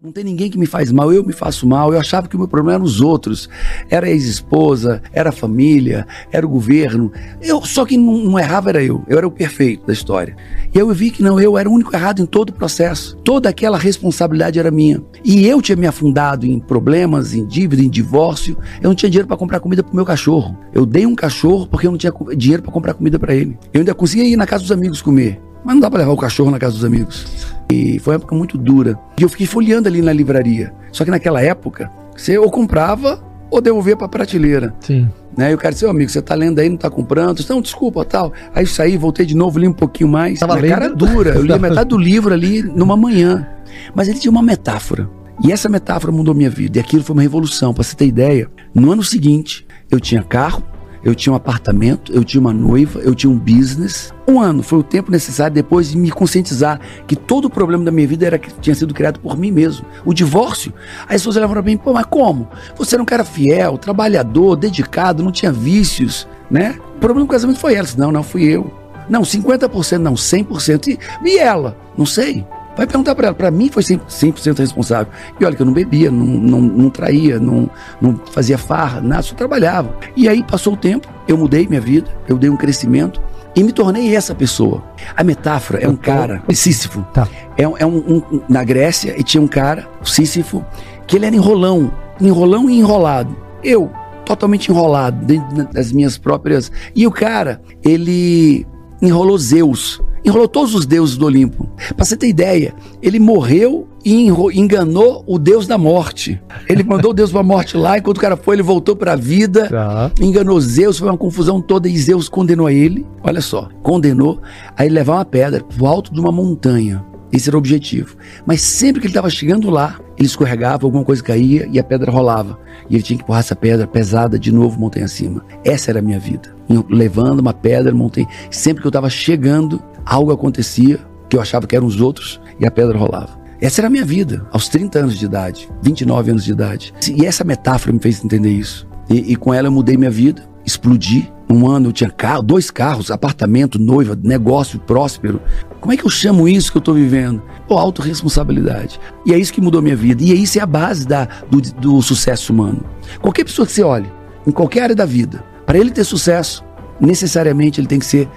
Não tem ninguém que me faz mal, eu me faço mal. Eu achava que o meu problema eram os outros. Era a ex-esposa, era a família, era o governo. Eu Só que não, não, errava era eu. Eu era o perfeito da história. E eu vi que não, eu era o único errado em todo o processo. Toda aquela responsabilidade era minha. E eu tinha me afundado em problemas, em dívida, em divórcio. Eu não tinha dinheiro para comprar comida para o meu cachorro. Eu dei um cachorro porque eu não tinha dinheiro para comprar comida para ele. Eu ainda conseguia ir na casa dos amigos comer. Mas não dá para levar o cachorro na casa dos amigos. E foi uma época muito dura. E eu fiquei folheando ali na livraria. Só que naquela época, você ou comprava ou devolvia para prateleira. Sim. Né? E o cara disse, ô amigo, você tá lendo aí, não tá comprando? Não, desculpa, tal. Aí saí, voltei de novo, li um pouquinho mais. Tava Minha lendo? cara dura. Eu li metade do livro ali numa manhã. Mas ele tinha uma metáfora. E essa metáfora mudou minha vida. E aquilo foi uma revolução. Pra você ter ideia, no ano seguinte, eu tinha carro, eu tinha um apartamento, eu tinha uma noiva, eu tinha um business. Um ano foi o tempo necessário depois de me conscientizar que todo o problema da minha vida era que tinha sido criado por mim mesmo. O divórcio. Aí as pessoas olhavam pra mim, pô, mas como? Você era um cara fiel, trabalhador, dedicado, não tinha vícios, né? O problema do casamento foi ela. Não, não, fui eu. Não, 50%, não, 100%. E, e ela? Não sei. Vai perguntar para ela. Para mim foi 100%, 100 responsável. E olha que eu não bebia, não, não, não traía, não, não fazia farra, nada, só trabalhava. E aí passou o tempo, eu mudei minha vida, eu dei um crescimento e me tornei essa pessoa. A metáfora é um cara, Sísifo. Tá. É, um, é um, um- na Grécia e tinha um cara, o Sísifo, que ele era enrolão, enrolão e enrolado. Eu, totalmente enrolado dentro das minhas próprias. E o cara, ele enrolou Zeus, enrolou todos os deuses do Olimpo. Pra você ter ideia, ele morreu e enganou o deus da morte. Ele mandou o deus pra morte lá, enquanto o cara foi, ele voltou pra vida Tá. enganou Zeus, foi uma confusão toda e Zeus condenou ele. Olha só, condenou a ele levar uma pedra pro alto de uma montanha. Esse era o objetivo. Mas sempre que ele estava chegando lá, ele escorregava, alguma coisa caía e a pedra rolava. E ele tinha que empurrar essa pedra pesada de novo montanha acima. Essa era a minha vida. Levando uma pedra, montanha. Sempre que eu estava chegando, algo acontecia que eu achava que eram os outros e a pedra rolava. Essa era a minha vida, aos 30 anos de idade, 29 anos de idade. E essa metáfora me fez entender isso. E, e com ela eu mudei minha vida, explodi. Um ano eu tinha carro, dois carros, apartamento, noiva, negócio próspero. Como é que eu chamo isso que eu estou vivendo? Pô, autorresponsabilidade. E é isso que mudou minha vida. E isso é a base da, do, do sucesso humano. Qualquer pessoa que você olhe, em qualquer área da vida, para ele ter sucesso, necessariamente ele tem que ser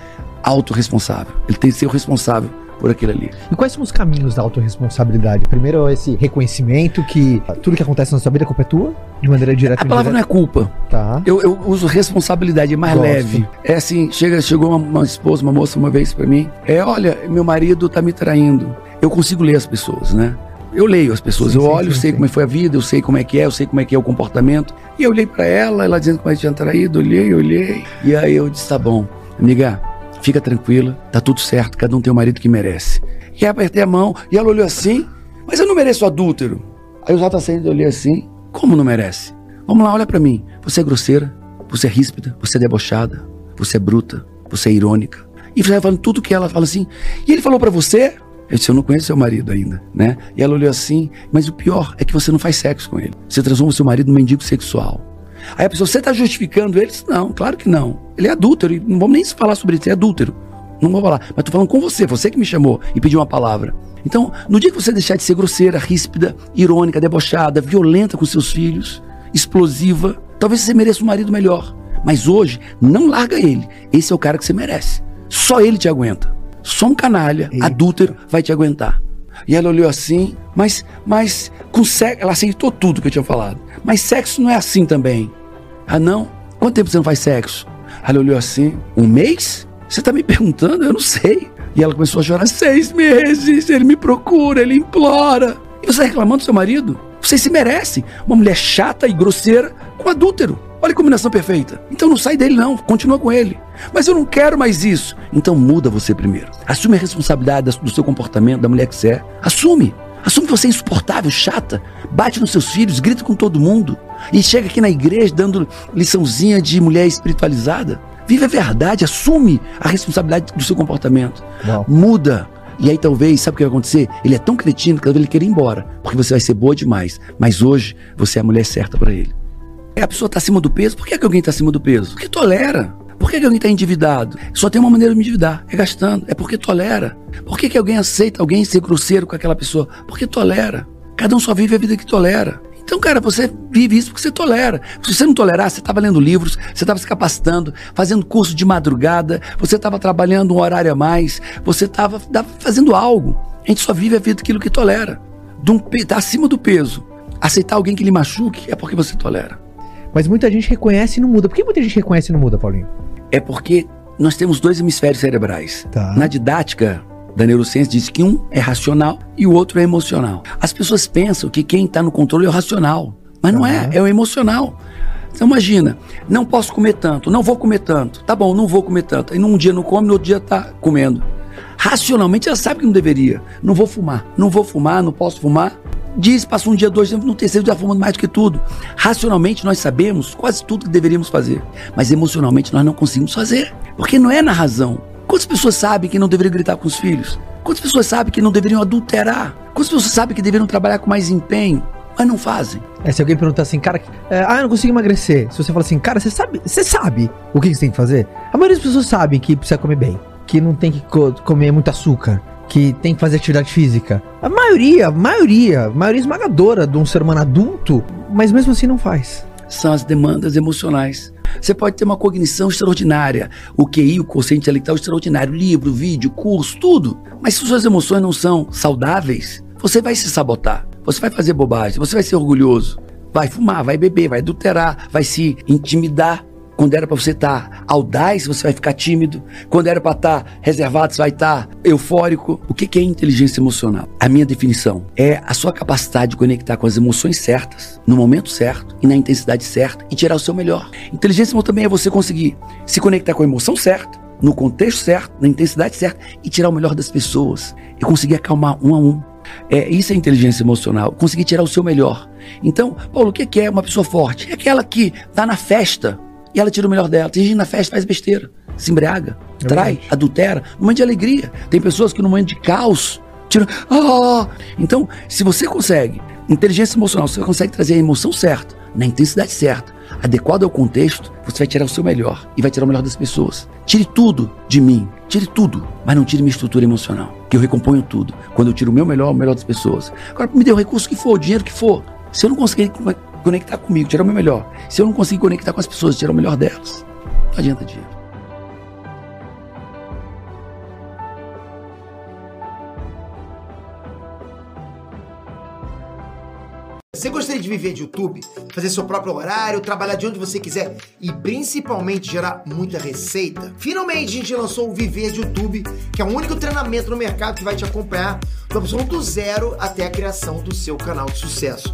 autorresponsável. Ele tem que ser o responsável por aquilo ali. E quais são os caminhos da autorresponsabilidade? Primeiro, esse reconhecimento que tudo que acontece na sua vida a culpa é tua, de maneira direta A palavra não é indireta. culpa. Tá. Eu, eu uso responsabilidade, é mais Gosto. leve. É assim, chega, chegou uma, uma esposa, uma moça uma vez pra mim. É, olha, meu marido tá me traindo. Eu consigo ler as pessoas, né? Eu leio as pessoas, Sim, eu sim, olho, sim, sei como é foi a vida, eu sei como é que é, eu sei como é que é o comportamento. E eu olhei pra ela, ela dizendo que ela tinha traído, olhei, olhei. E aí eu disse, tá bom, amiga, fica tranquila, tá tudo certo, cada um tem o marido que merece. E apertei a mão, e ela olhou assim, mas eu não mereço adúltero. Aí o saindo, eu olhei assim, como não merece? Vamos lá, olha pra mim. Você é grosseira, você é ríspida, você é debochada, você é bruta, você é irônica. E você vai falando tudo que ela fala assim. E ele falou pra você? Eu disse, eu não conheço seu marido ainda, né? E ela olhou assim, mas o pior é que você não faz sexo com ele. Você transforma o seu marido num mendigo sexual. Aí a pessoa, você tá justificando ele? Não, claro que não. Ele é adúltero, e não vamos nem falar sobre isso, é adúltero. Não vou falar, mas tô falando com você, você que me chamou e pediu uma palavra. Então, no dia que você deixar de ser grosseira, ríspida, irônica, debochada, violenta com seus filhos, explosiva, talvez você mereça um marido melhor. Mas hoje, não larga ele. Esse é o cara que você merece. Só ele te aguenta. Só um canalha, Eita. adúltero, vai te aguentar. E ela olhou assim, mas, mas com sexo, ela aceitou tudo que eu tinha falado. Mas sexo não é assim também. Ah, não? Quanto tempo você não faz sexo? Ela olhou assim, um mês? Você tá me perguntando? Eu não sei. E ela começou a chorar, seis meses, ele me procura, ele implora. E você reclamando do seu marido? Você se merece. Uma mulher chata e grosseira com adúltero. Olha a combinação perfeita. Então não sai dele não, continua com ele. Mas eu não quero mais isso. Então muda você primeiro. Assume a responsabilidade da- do seu comportamento, da mulher que você é. Assume. Assume que você é insuportável, chata. Bate nos seus filhos, grita com todo mundo. E chega aqui na igreja dando liçãozinha de mulher espiritualizada. Vive a verdade, assume a responsabilidade do seu comportamento. Uau. Muda. E aí talvez, sabe o que vai acontecer? Ele é tão cretino que talvez ele queira ir embora, porque você vai ser boa demais. Mas hoje você é a mulher certa para ele. A pessoa está acima do peso. Por que, que alguém está acima do peso? Porque tolera. Por que, que alguém está endividado? Só tem uma maneira de me endividar, é gastando. É porque tolera. Por que, que alguém aceita alguém ser grosseiro com aquela pessoa? Porque tolera. Cada um só vive a vida que tolera. Então, cara, você vive isso porque você tolera. Se você não tolerar, você estava lendo livros, você estava se capacitando, fazendo curso de madrugada, você estava trabalhando um horário a mais, você estava fazendo algo. A gente só vive a vida daquilo que tolera. De um, tá acima do peso. Aceitar alguém que lhe machuque é porque você tolera. Mas muita gente reconhece e não muda. Por que muita gente reconhece e não muda, Paulinho? É porque nós temos dois hemisférios cerebrais. Tá. Na didática da neurociência diz que um é racional e o outro é emocional. As pessoas pensam que quem está no controle é o racional, mas não é, é o emocional. Então imagina, não posso comer tanto, não vou comer tanto. Tá bom, não vou comer tanto. Aí num dia não come, no outro dia está comendo. Racionalmente ela sabe que não deveria. Não vou fumar, não vou fumar, não posso fumar. Diz, passa um dia, dois, no terceiro dia fumando mais do que tudo. Racionalmente nós sabemos quase tudo que deveríamos fazer, mas emocionalmente nós não conseguimos fazer, porque não é na razão. Quantas pessoas sabem que não deveriam gritar com os filhos? Quantas pessoas sabem que não deveriam adulterar? Quantas pessoas sabem que deveriam trabalhar com mais empenho? Mas não fazem. É, se alguém perguntar assim, cara, é, ah, eu não consigo emagrecer. Se você fala assim, cara, você sabe, você sabe o que você tem que fazer? A maioria das pessoas sabe que precisa comer bem, que não tem que co comer muito açúcar, que tem que fazer atividade física. A maioria, maioria, maioria esmagadora de um ser humano adulto, mas mesmo assim não faz. São as demandas emocionais. Você pode ter uma cognição extraordinária, o QI, o consciente intelectual extraordinário, livro, vídeo, curso, tudo. Mas se suas emoções não são saudáveis, você vai se sabotar, você vai fazer bobagem, você vai ser orgulhoso, vai fumar, vai beber, vai adulterar, vai se intimidar, quando era para você estar tá audaz, você vai ficar tímido. Quando era para estar tá reservado, você vai estar tá eufórico. O que é inteligência emocional? A minha definição é a sua capacidade de conectar com as emoções certas, no momento certo e na intensidade certa e tirar o seu melhor. Inteligência emocional também é você conseguir se conectar com a emoção certa, no contexto certo, na intensidade certa e tirar o melhor das pessoas e conseguir acalmar um a um. É, isso é inteligência emocional, conseguir tirar o seu melhor. Então, Paulo, o que é uma pessoa forte? É aquela que está na festa e ela tira o melhor dela. Tem gente na festa faz besteira, se embriaga, é trai, verdade. adultera. No momento de alegria. Tem pessoas que no momento de caos tiram. Ah! Então, se você consegue, inteligência emocional, você consegue trazer a emoção certa, na intensidade certa, adequada ao contexto, você vai tirar o seu melhor e vai tirar o melhor das pessoas. Tire tudo de mim, tire tudo, mas não tire minha estrutura emocional, que eu recomponho tudo. Quando eu tiro o meu melhor, o melhor das pessoas. Agora, me dê o recurso que for, o dinheiro que for. Se eu não conseguir conectar comigo, tirar o meu melhor. Se eu não conseguir conectar com as pessoas, tirar o melhor delas, não adianta dinheiro. Você gostaria de viver de YouTube, fazer seu próprio horário, trabalhar de onde você quiser e principalmente gerar muita receita? Finalmente a gente lançou o Viver de YouTube, que é o único treinamento no mercado que vai te acompanhar do absoluto zero até a criação do seu canal de sucesso.